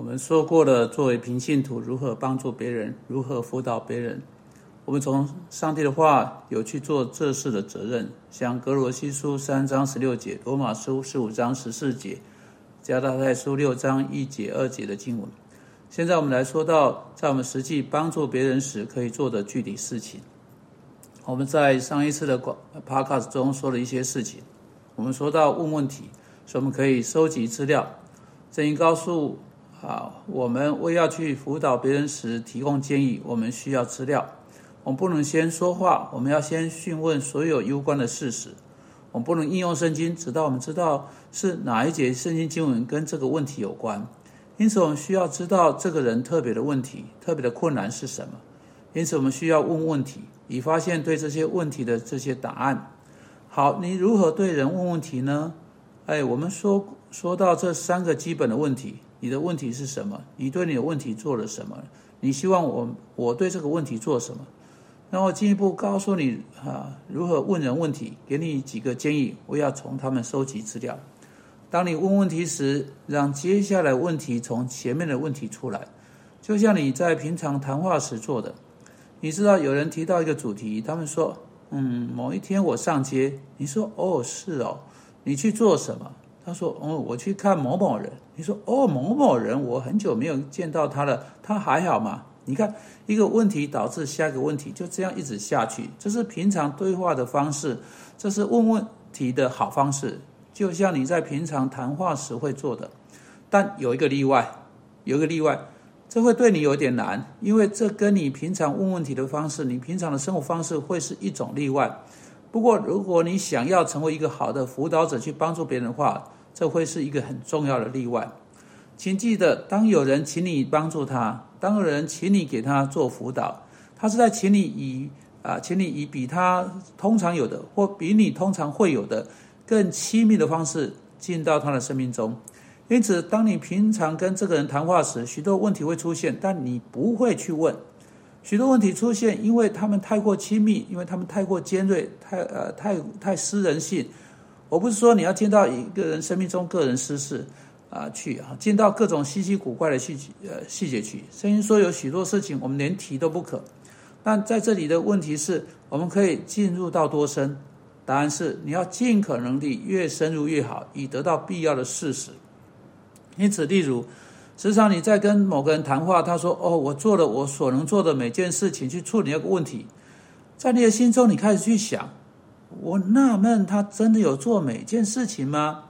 我们说过了，作为平信徒如何帮助别人，如何辅导别人。我们从上帝的话有去做这事的责任，像格罗西书三章十六节、罗马书十五章十四节、加大太书六章一节二节的经文。现在我们来说到，在我们实际帮助别人时可以做的具体事情。我们在上一次的广 podcast 中说了一些事情。我们说到问问题，说我们可以收集资料。正因告诉啊，我们为要去辅导别人时提供建议，我们需要资料。我们不能先说话，我们要先询问所有攸关的事实。我们不能应用圣经，直到我们知道是哪一节圣经经文跟这个问题有关。因此，我们需要知道这个人特别的问题、特别的困难是什么。因此，我们需要问问题，以发现对这些问题的这些答案。好，你如何对人问问题呢？哎，我们说说到这三个基本的问题：你的问题是什么？你对你的问题做了什么？你希望我我对这个问题做什么？然后进一步告诉你啊，如何问人问题，给你几个建议。我要从他们收集资料。当你问问题时，让接下来问题从前面的问题出来，就像你在平常谈话时做的。你知道有人提到一个主题，他们说：“嗯，某一天我上街。”你说：“哦，是哦，你去做什么？”他说：“哦，我去看某某人。”你说：“哦，某某人，我很久没有见到他了，他还好吗？”你看，一个问题导致下一个问题，就这样一直下去。这是平常对话的方式，这是问问题的好方式，就像你在平常谈话时会做的。但有一个例外，有一个例外。这会对你有点难，因为这跟你平常问问题的方式，你平常的生活方式会是一种例外。不过，如果你想要成为一个好的辅导者，去帮助别人的话，这会是一个很重要的例外。请记得，当有人请你帮助他，当有人请你给他做辅导，他是在请你以啊，请你以比他通常有的，或比你通常会有的更亲密的方式进到他的生命中。因此，当你平常跟这个人谈话时，许多问题会出现，但你不会去问。许多问题出现，因为他们太过亲密，因为他们太过尖锐，太呃太太私人性。我不是说你要进到一个人生命中个人私事啊去啊，进到各种稀奇古怪的细节呃细节去。声音说有许多事情我们连提都不可。但在这里的问题是，我们可以进入到多深？答案是你要尽可能地越深入越好，以得到必要的事实。因此，例如，时常你在跟某个人谈话，他说：“哦，我做了我所能做的每件事情去处理那个问题。”在你的心中，你开始去想：“我纳闷，他真的有做每件事情吗？”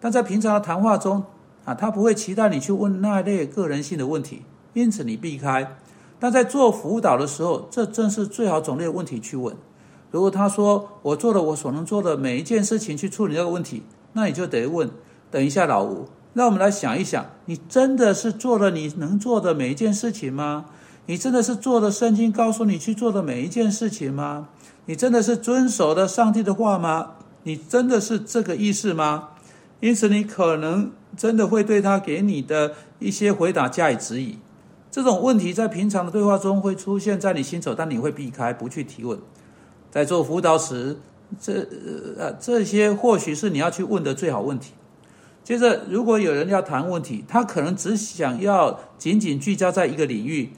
但在平常的谈话中，啊，他不会期待你去问那一类个人性的问题，因此你避开。但在做辅导的时候，这正是最好种类的问题去问。如果他说：“我做了我所能做的每一件事情去处理那个问题”，那你就得问：“等一下，老吴。”让我们来想一想，你真的是做了你能做的每一件事情吗？你真的是做了圣经告诉你去做的每一件事情吗？你真的是遵守了上帝的话吗？你真的是这个意思吗？因此，你可能真的会对他给你的一些回答加以质疑。这种问题在平常的对话中会出现在你心手，但你会避开不去提问。在做辅导时，这呃这些或许是你要去问的最好问题。接着，如果有人要谈问题，他可能只想要仅仅聚焦在一个领域，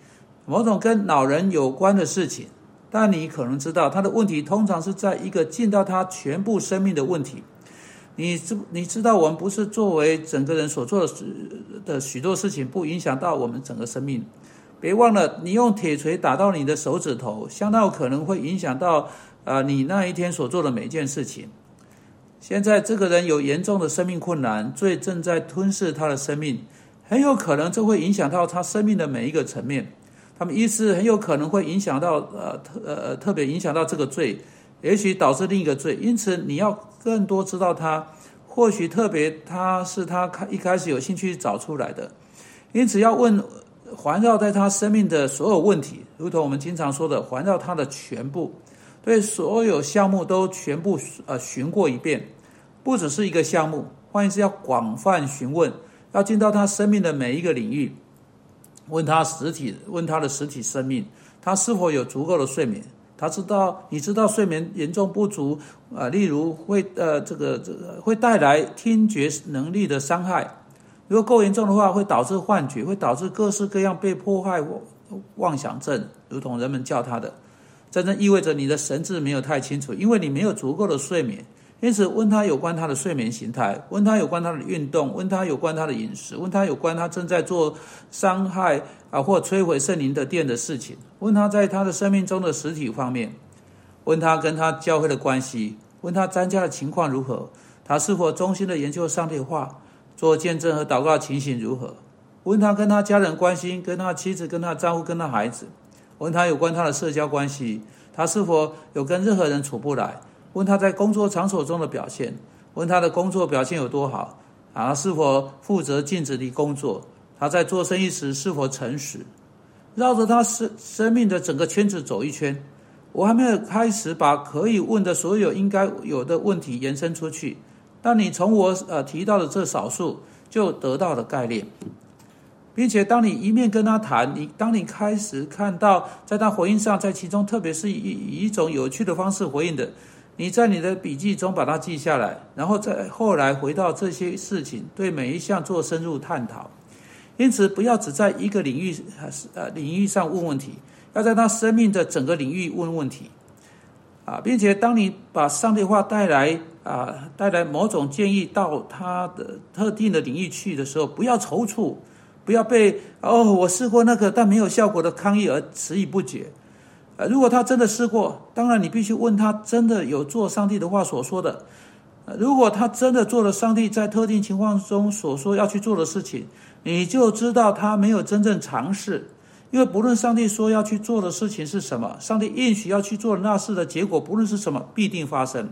某种跟老人有关的事情。但你可能知道，他的问题通常是在一个进到他全部生命的问题。你知你知道，我们不是作为整个人所做的的许多事情，不影响到我们整个生命。别忘了，你用铁锤打到你的手指头，相当可能会影响到啊，你那一天所做的每一件事情。现在这个人有严重的生命困难，罪正在吞噬他的生命，很有可能这会影响到他生命的每一个层面。他们意思很有可能会影响到呃特呃特别影响到这个罪，也许导致另一个罪。因此你要更多知道他，或许特别他是他开一开始有兴趣找出来的。因此要问环绕在他生命的所有问题，如同我们经常说的，环绕他的全部。对所有项目都全部呃询过一遍，不只是一个项目，换言之要广泛询问，要进到他生命的每一个领域，问他实体，问他的实体生命，他是否有足够的睡眠？他知道，你知道睡眠严重不足啊，例如会呃这个这个会带来听觉能力的伤害，如果够严重的话，会导致幻觉，会导致各式各样被迫害妄妄想症，如同人们叫他的。真正意味着你的神志没有太清楚，因为你没有足够的睡眠。因此，问他有关他的睡眠形态，问他有关他的运动，问他有关他的饮食，问他有关他正在做伤害啊或摧毁圣灵的殿的事情，问他在他的生命中的实体方面，问他跟他教会的关系，问他参加的情况如何，他是否忠心的研究上帝话，做见证和祷告的情形如何？问他跟他家人关系，跟他妻子、跟他丈夫、跟他孩子，问他有关他的社交关系，他是否有跟任何人处不来？问他在工作场所中的表现，问他的工作表现有多好，啊，是否负责尽职的工作？他在做生意时是否诚实？绕着他生生命的整个圈子走一圈。我还没有开始把可以问的所有应该有的问题延伸出去，但你从我呃提到的这少数就得到了概念，并且当你一面跟他谈，你当你开始看到在他回应上，在其中特别是以以一种有趣的方式回应的。你在你的笔记中把它记下来，然后再后来回到这些事情，对每一项做深入探讨。因此，不要只在一个领域呃领域上问问题，要在他生命的整个领域问问题啊，并且当你把上帝话带来啊带来某种建议到他的特定的领域去的时候，不要踌躇，不要被哦我试过那个但没有效果的抗议而迟疑不决。呃，如果他真的试过，当然你必须问他真的有做上帝的话所说的。呃，如果他真的做了上帝在特定情况中所说要去做的事情，你就知道他没有真正尝试。因为不论上帝说要去做的事情是什么，上帝应许要去做的那事的结果，不论是什么，必定发生。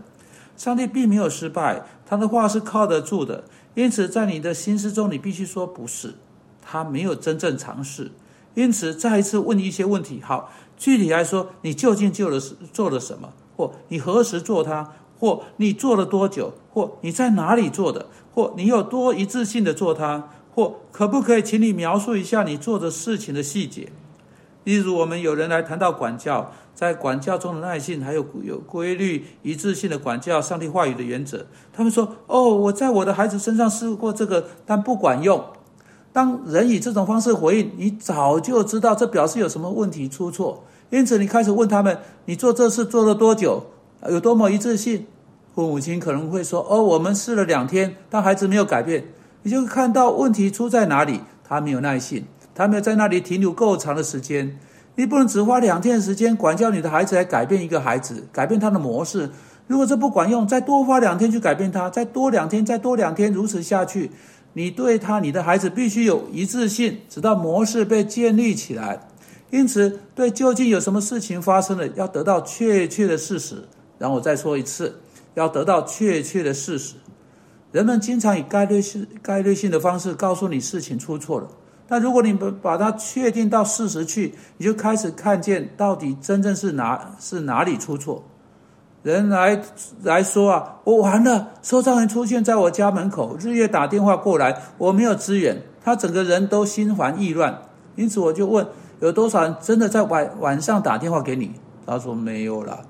上帝并没有失败，他的话是靠得住的。因此，在你的心思中，你必须说不是，他没有真正尝试。因此，再一次问一些问题。好。具体来说，你究竟做了是做了什么？或你何时做它？或你做了多久？或你在哪里做的？或你有多一致性的做它？或可不可以请你描述一下你做的事情的细节？例如，我们有人来谈到管教，在管教中的耐性，还有有规律一致性的管教，上帝话语的原则。他们说：“哦，我在我的孩子身上试过这个，但不管用。”当人以这种方式回应，你早就知道这表示有什么问题出错。因此，你开始问他们：“你做这事做了多久？有多么一致性？”父母亲可能会说：“哦，我们试了两天，但孩子没有改变。”你就看到问题出在哪里。他没有耐性，他没有在那里停留够长的时间。你不能只花两天的时间管教你的孩子来改变一个孩子，改变他的模式。如果这不管用，再多花两天去改变他，再多两天，再多两天，如此下去，你对他，你的孩子必须有一致性，直到模式被建立起来。因此，对究竟有什么事情发生了，要得到确切的事实。然后我再说一次，要得到确切的事实。人们经常以概率性、概率性的方式告诉你事情出错了。但如果你不把它确定到事实去，你就开始看见到底真正是哪是哪里出错。人来来说啊，我完了，收账人出现在我家门口，日夜打电话过来，我没有支援，他整个人都心烦意乱。因此我就问。有多少人真的在晚晚上打电话给你？他说没有了，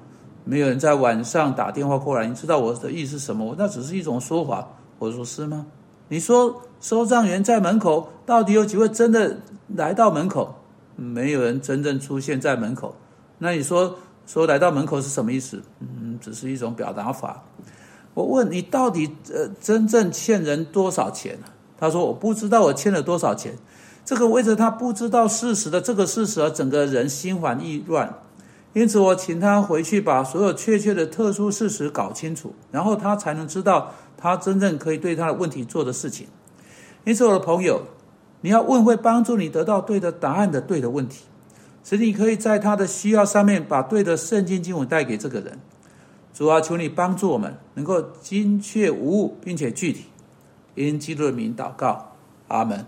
没有人在晚上打电话过来。你知道我的意思是什么？我那只是一种说法。我说是吗？你说收账员在门口，到底有几位真的来到门口？没有人真正出现在门口。那你说说来到门口是什么意思？嗯，只是一种表达法。我问你，到底呃真正欠人多少钱？他说我不知道我欠了多少钱。这个为着他不知道事实的这个事实而整个人心烦意乱，因此我请他回去把所有确切的特殊事实搞清楚，然后他才能知道他真正可以对他的问题做的事情。因此，我的朋友，你要问会帮助你得到对的答案的对的问题，使你可以在他的需要上面把对的圣经经文带给这个人。主啊，求你帮助我们能够精确无误，并且具体。因基督的名祷告，阿门。